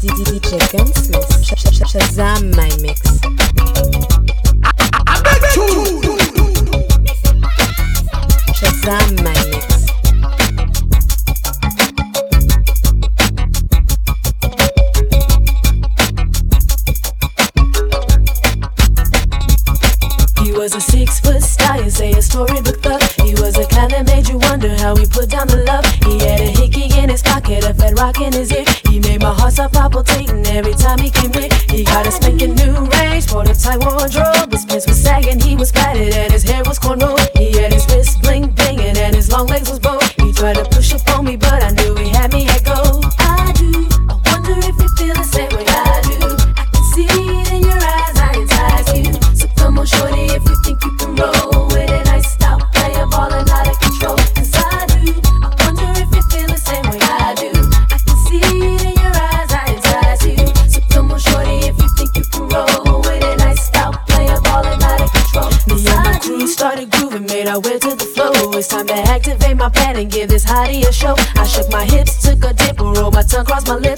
DJ Gunsmith, Shazam my mix. to activate my pad and give this hottie a show. I shook my hips, took a dip, and rolled my tongue across my lips.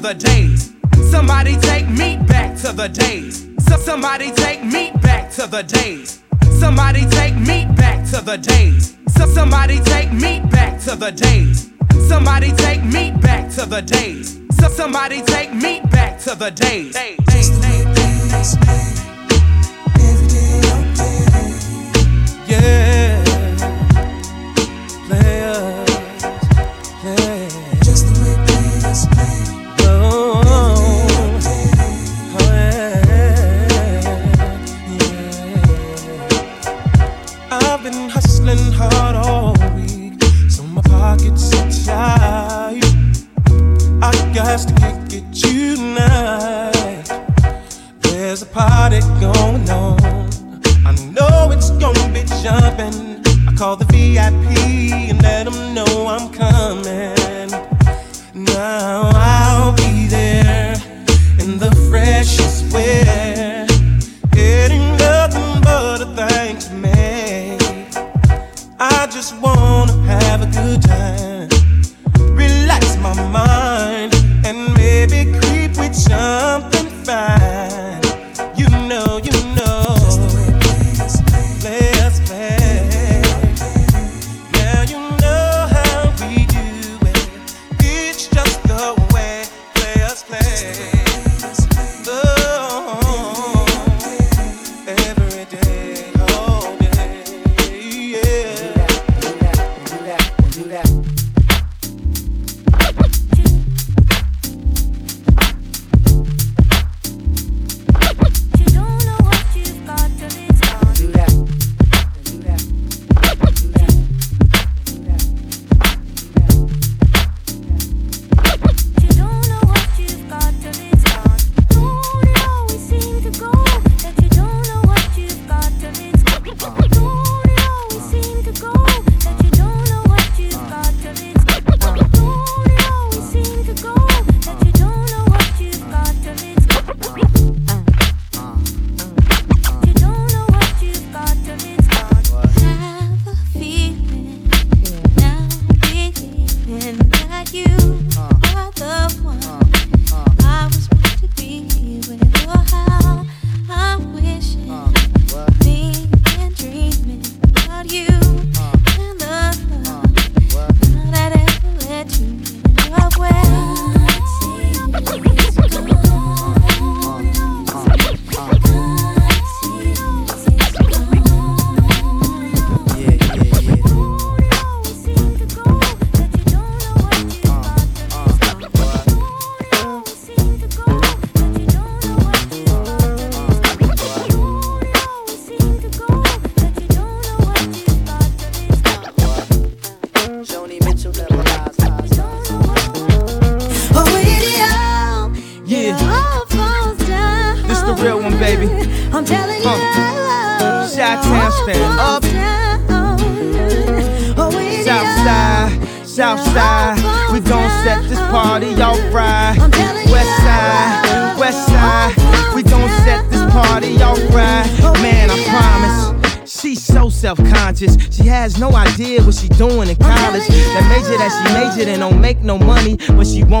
the days. Somebody take me back to the days. So somebody take me back to the days. Somebody take me back to the days. So somebody take me back to the days. Somebody take me back to the days. So somebody take me back to the days. Yeah. Player. has to kick it tonight. There's a party going on. I know it's gonna be jumping. I call the VIP and let them know I'm coming. Now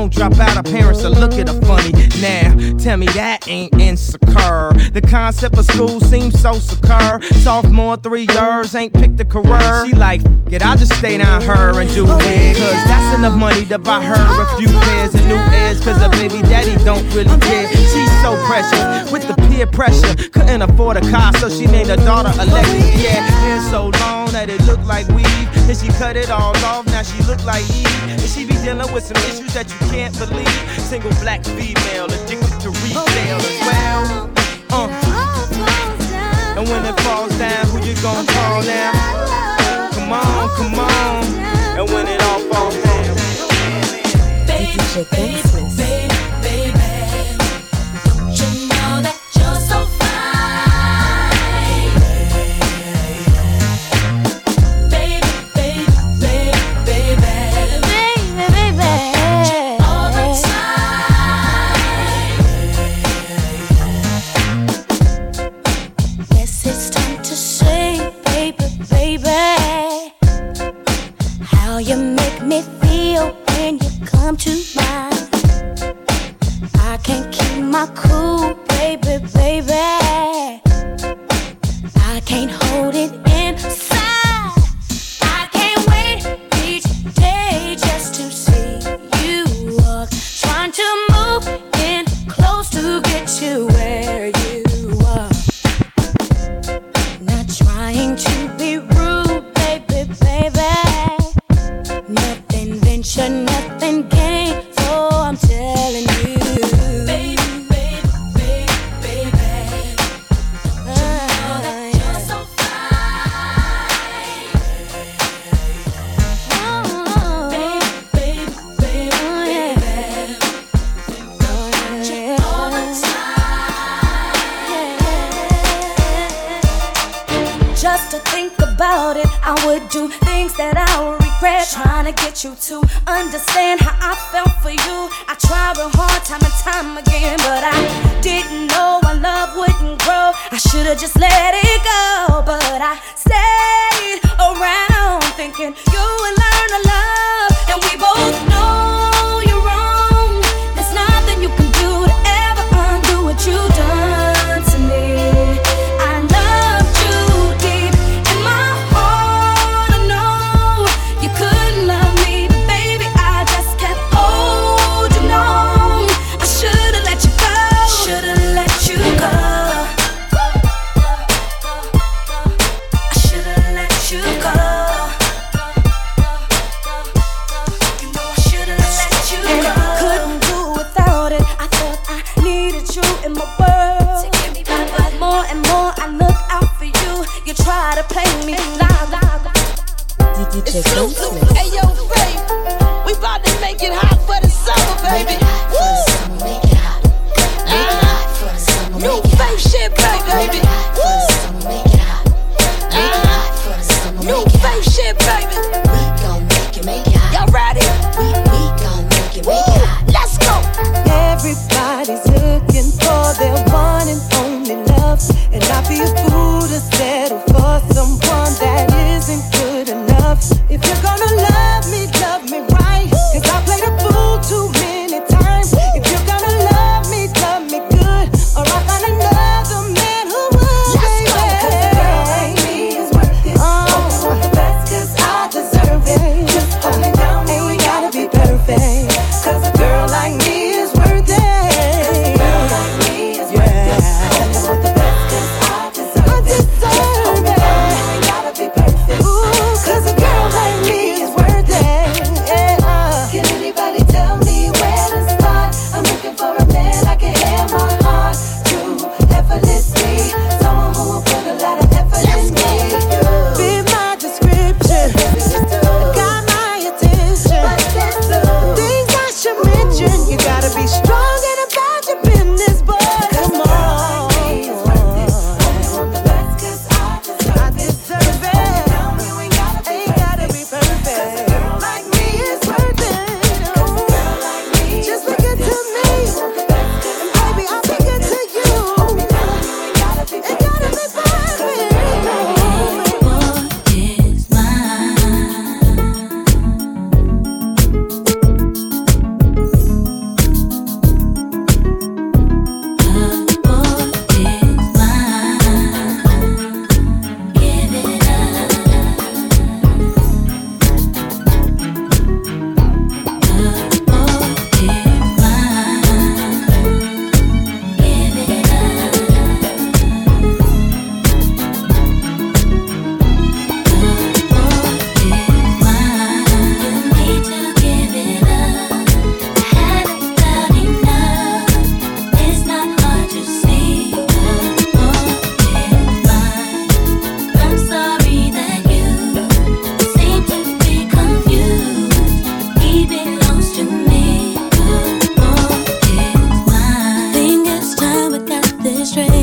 won't drop out. Her parents will look at her funny. Now, tell me that ain't insecure. The concept of school seems so secure. Sophomore three years ain't picked a career. She like, it, I'll just stay down her and do oh, it. Cause that's enough money to buy her a few pairs of new ears. Cause her baby daddy don't really oh, care. She's so precious with the peer pressure. Couldn't afford a car, so she named her daughter Alexis. Yeah, hair so long that it looked like weave. And she cut it all off, now she look like Eve. And she be dealing with some issues that you can't believe. Single black female, addicted to retail as well. Uh. And when it falls down, who you gonna call now? Come on, come on. And when it all falls down. DJ Ken Smith. Would do things that I would regret. Trying to get you to understand how I felt for you. I tried real hard time and time again, but I didn't know our love wouldn't grow. I should've just let it go, but I stayed around thinking you would learn to love, DJ Ken Smith.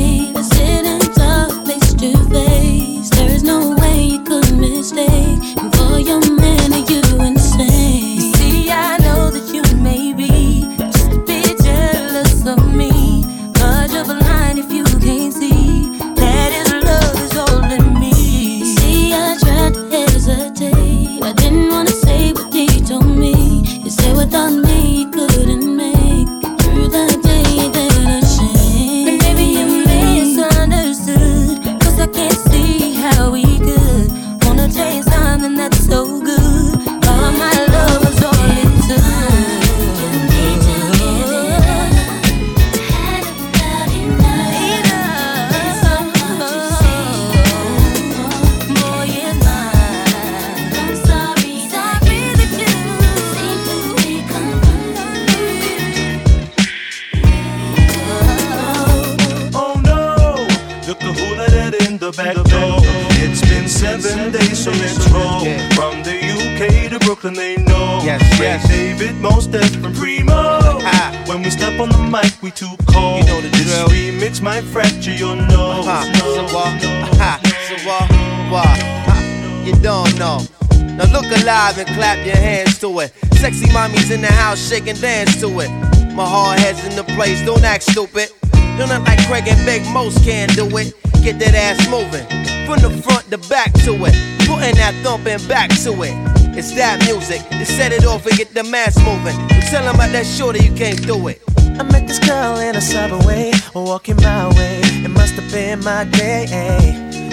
sing. Seven days, so let's roll. From the UK to Brooklyn, they know. Yes, yes. David, Mos and Primo. When we step on the mic, we too cold. You know the this drill. remix might fracture your nose. Uh-huh. So what? Uh-huh. So what? What? You don't know. Now look alive and clap your hands to it. Sexy mommies in the house, shake and dance to it. My hard head's in the place, don't act stupid. Don't act like Craig and Big Mos can't do it. Get that ass moving. From the front to back to it. Putting that thumping back to it. It's that music to set it off and get the mass moving. But tell 'em about that shorty you can't do it. I met this girl in a subway, walking my way. It must have been my day.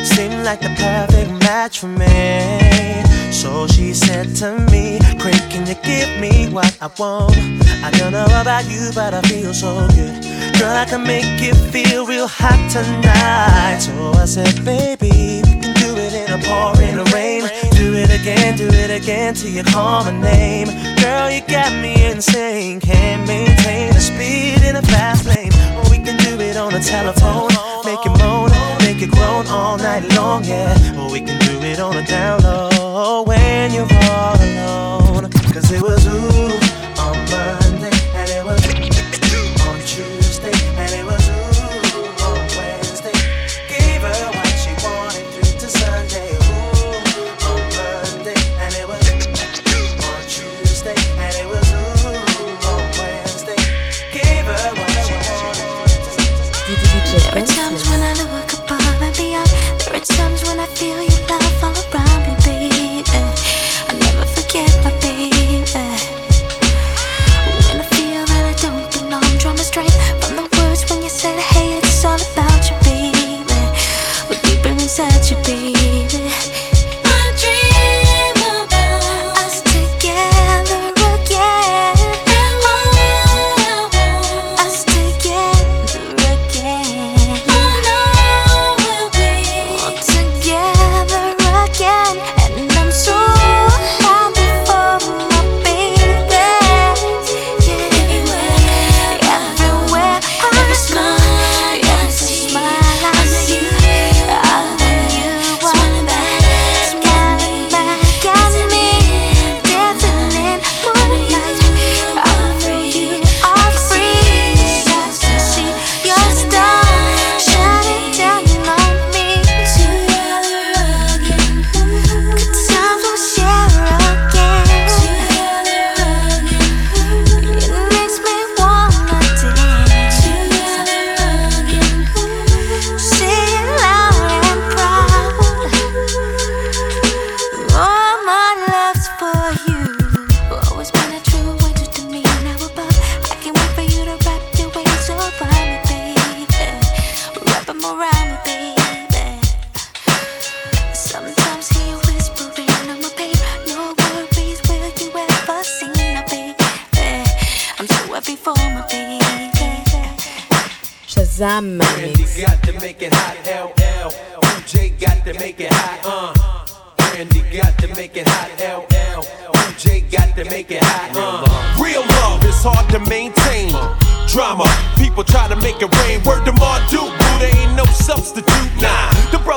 Seemed like the perfect match for me. So she said to me, Craig, can you give me what I want? I don't know about you, but I feel so good. Girl, I can make you feel real hot tonight. So I said, baby, we can do it in a pouring rain. Do it again, do it again till you call my name. Girl, you got me insane. Can't maintain the speed in a fast lane. Or we can do it on the telephone. Make it moan, make it groan all night long, yeah. Or we can do it on a oh, down low when you're all alone.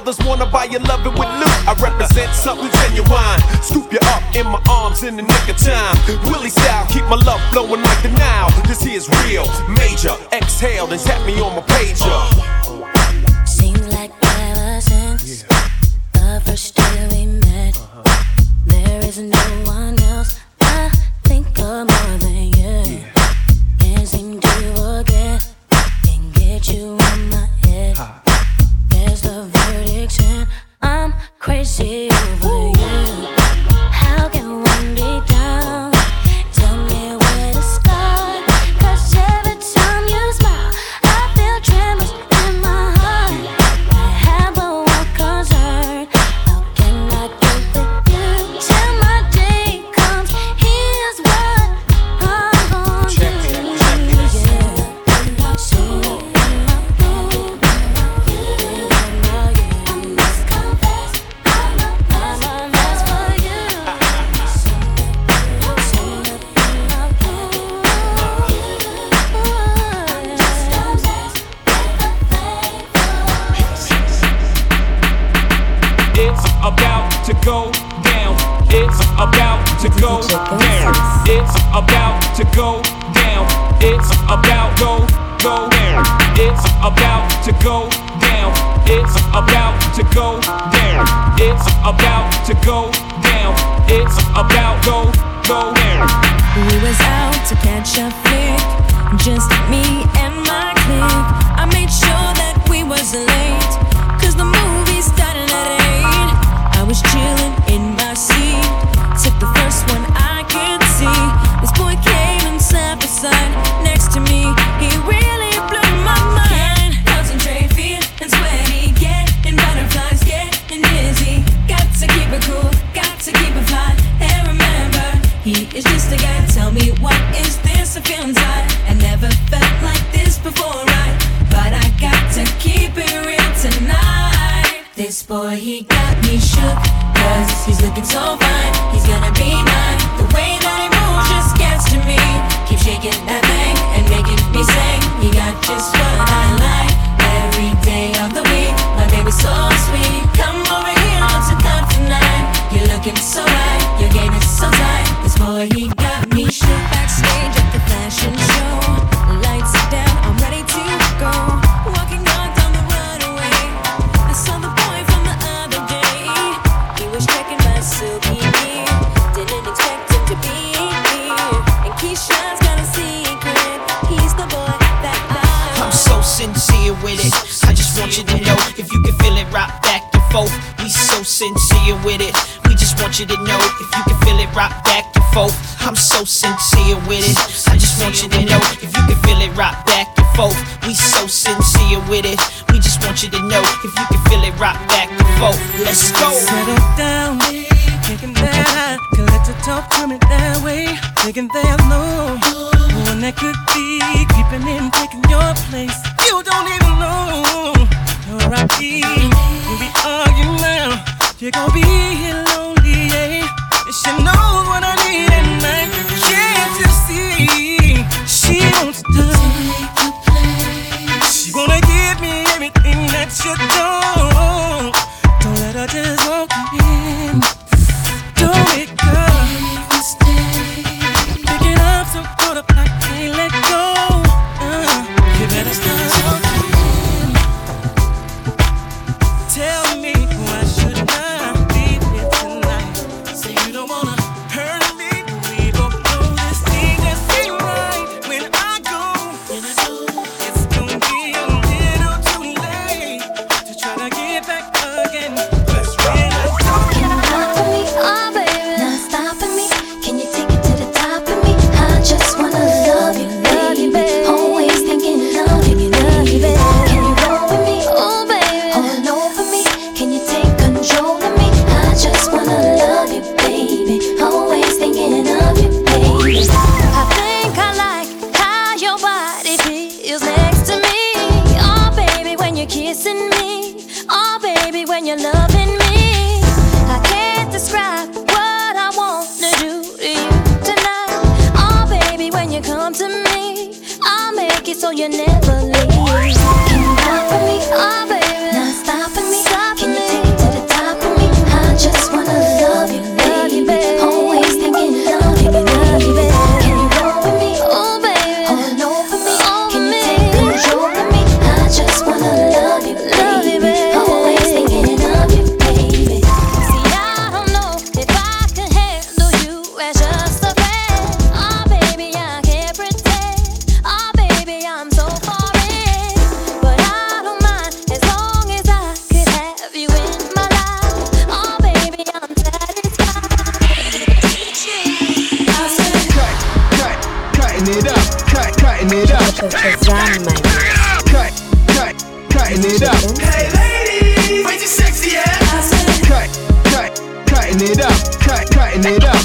Brothers wanna buy your loving with loot. I represent something genuine. Scoop you up in my arms in the nick of time. Willie style, keep my love flowing like the Nile. This here's real, major. Exhale, then tap me on my pager. Seems like ever since the first day we met, there is no one else I think of more than you. Can't seem to forget, can't get you crazy over you. I'm so sincere with it. I just want you to know if you can feel it, right back and forth. We so sincere with it. We just want you to know if you can feel it, right back and forth. I'm so sincere with it. I just want you to know if you can feel it, right back and forth. We so sincere with it. We just want you to know if you can feel it, right back and forth. Let's go. Settle down. thinking they alone. One that could be creeping in, taking your place. You don't even know where I be. When we argue now, you're gonna be here lonely. Yeah. And she knows what I need at night. Can't you see? She wants to. She wanna give me everything that you don't. lighting it up.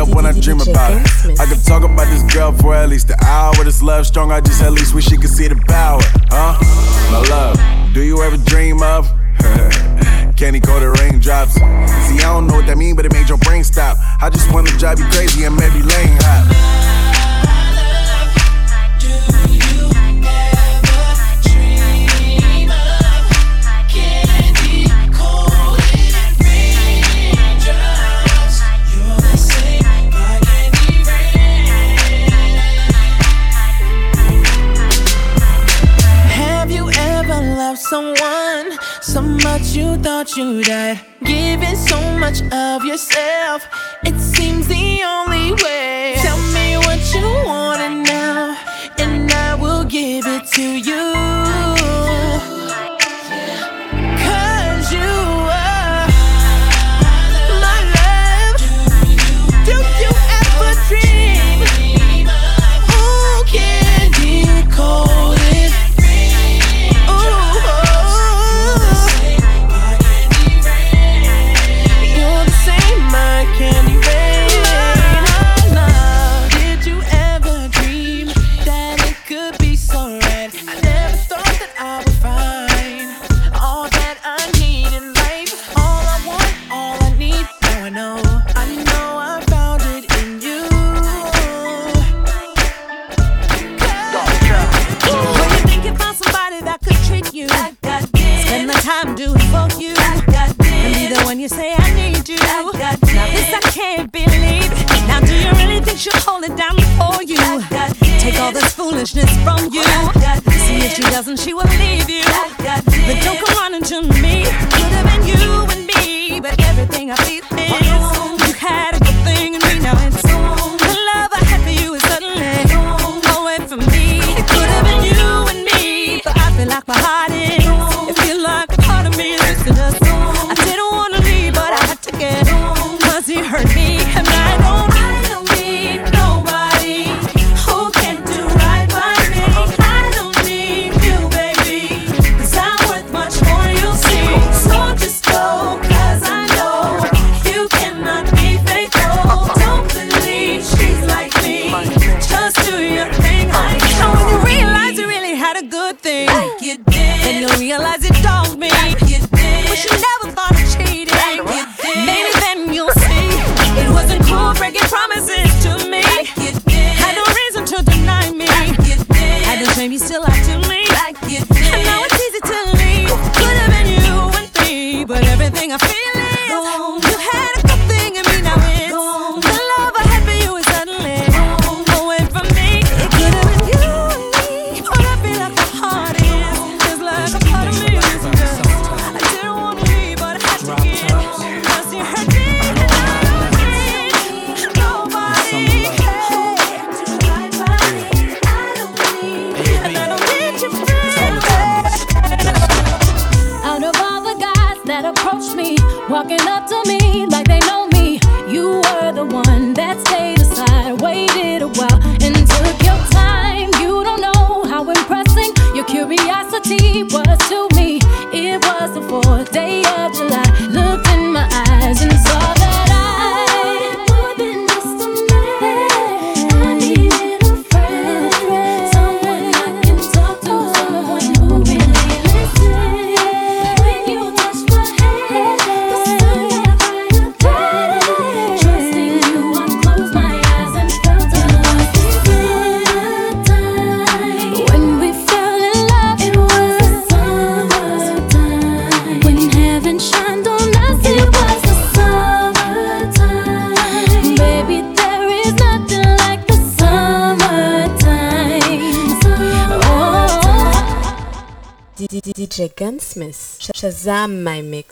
up when I dream about it. I could talk about this girl for at least an hour. This love strong, I just at least wish she could see the power. Huh? My love, do you ever dream of? Can he go to raindrops? See, I don't know what that mean, but it made your brain stop. I just wanna drive you crazy and maybe lane hot. someone, so much you thought you died. Giving so much of yourself, it seems the only way. Tell me what you want now, and I will give it to you. all this foolishness from you. See if she doesn't, she will leave you. Oh, then don't come running to me. Gunsmith. Shazam my mix.